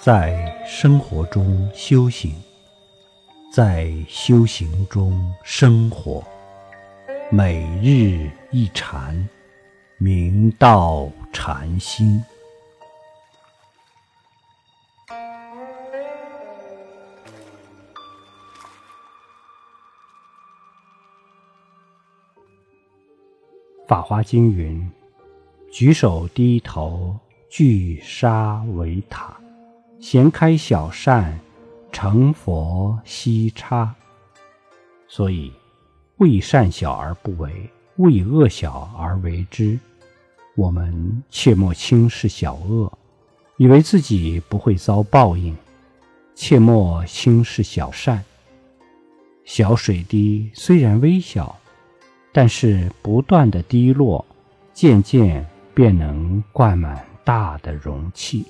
在生活中修行，在修行中生活，每日一禅，明道禅心。法华经云：“举手低头，聚沙为塔；闲开小善，成佛悉差。”所以，为善小而不为，为恶小而为之。我们切莫轻视小恶，以为自己不会遭报应；切莫轻视小善。小水滴虽然微小。但是不断的滴落，渐渐便能灌满大的容器。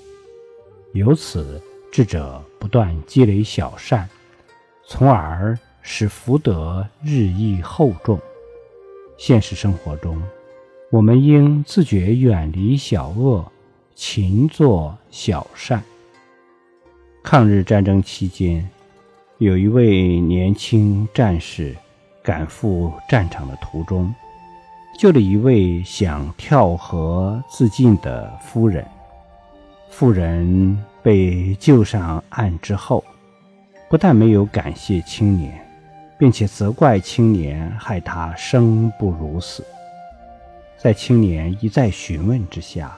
由此，智者不断积累小善，从而使福德日益厚重。现实生活中，我们应自觉远离小恶，勤做小善。抗日战争期间，有一位年轻战士。赶赴战场的途中，救了一位想跳河自尽的夫人。妇人被救上岸之后，不但没有感谢青年，并且责怪青年害他生不如死。在青年一再询问之下，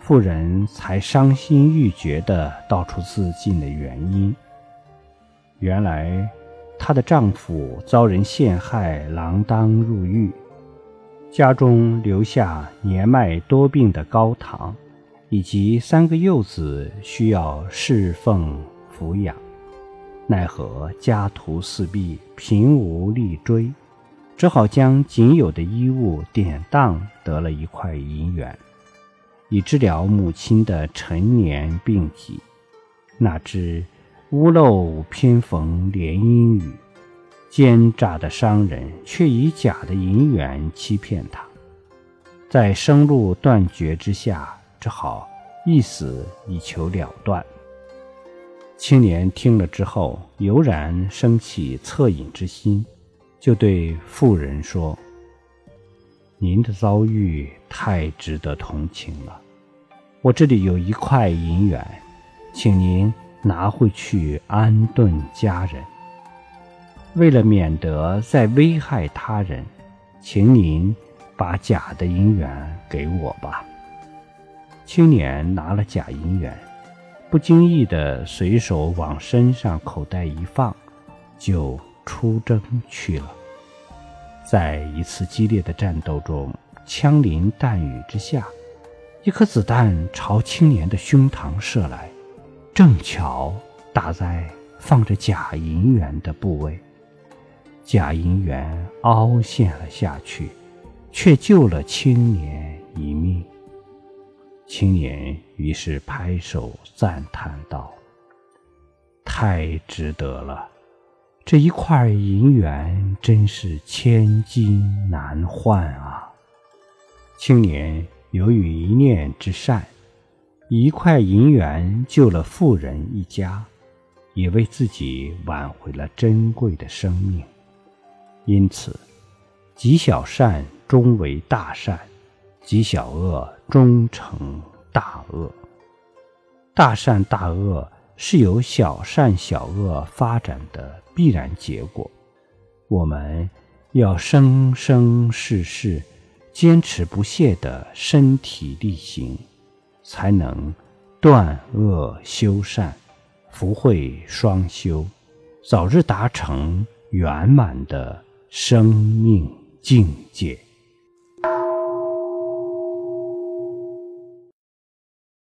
妇人才伤心欲绝地道出自尽的原因。原来。她的丈夫遭人陷害，锒铛入狱，家中留下年迈多病的高堂，以及三个幼子需要侍奉抚养。奈何家徒四壁，贫无力追，只好将仅有的衣物典当得了一块银元，以治疗母亲的陈年病疾。哪知。屋漏偏逢连阴雨，奸诈的商人却以假的银元欺骗他，在生路断绝之下，只好一死以求了断。青年听了之后，油然生起恻隐之心，就对妇人说：“您的遭遇太值得同情了，我这里有一块银元，请您。”拿回去安顿家人。为了免得再危害他人，请您把假的银元给我吧。青年拿了假银元，不经意的随手往身上口袋一放，就出征去了。在一次激烈的战斗中，枪林弹雨之下，一颗子弹朝青年的胸膛射来。正巧打在放着假银元的部位，假银元凹陷了下去，却救了青年一命。青年于是拍手赞叹道：“太值得了！这一块银元真是千金难换啊！”青年由于一念之善。一块银元救了富人一家，也为自己挽回了珍贵的生命。因此，积小善终为大善，极小恶终成大恶。大善大恶是由小善小恶发展的必然结果。我们要生生世世坚持不懈的身体力行。才能断恶修善，福慧双修，早日达成圆满的生命境界。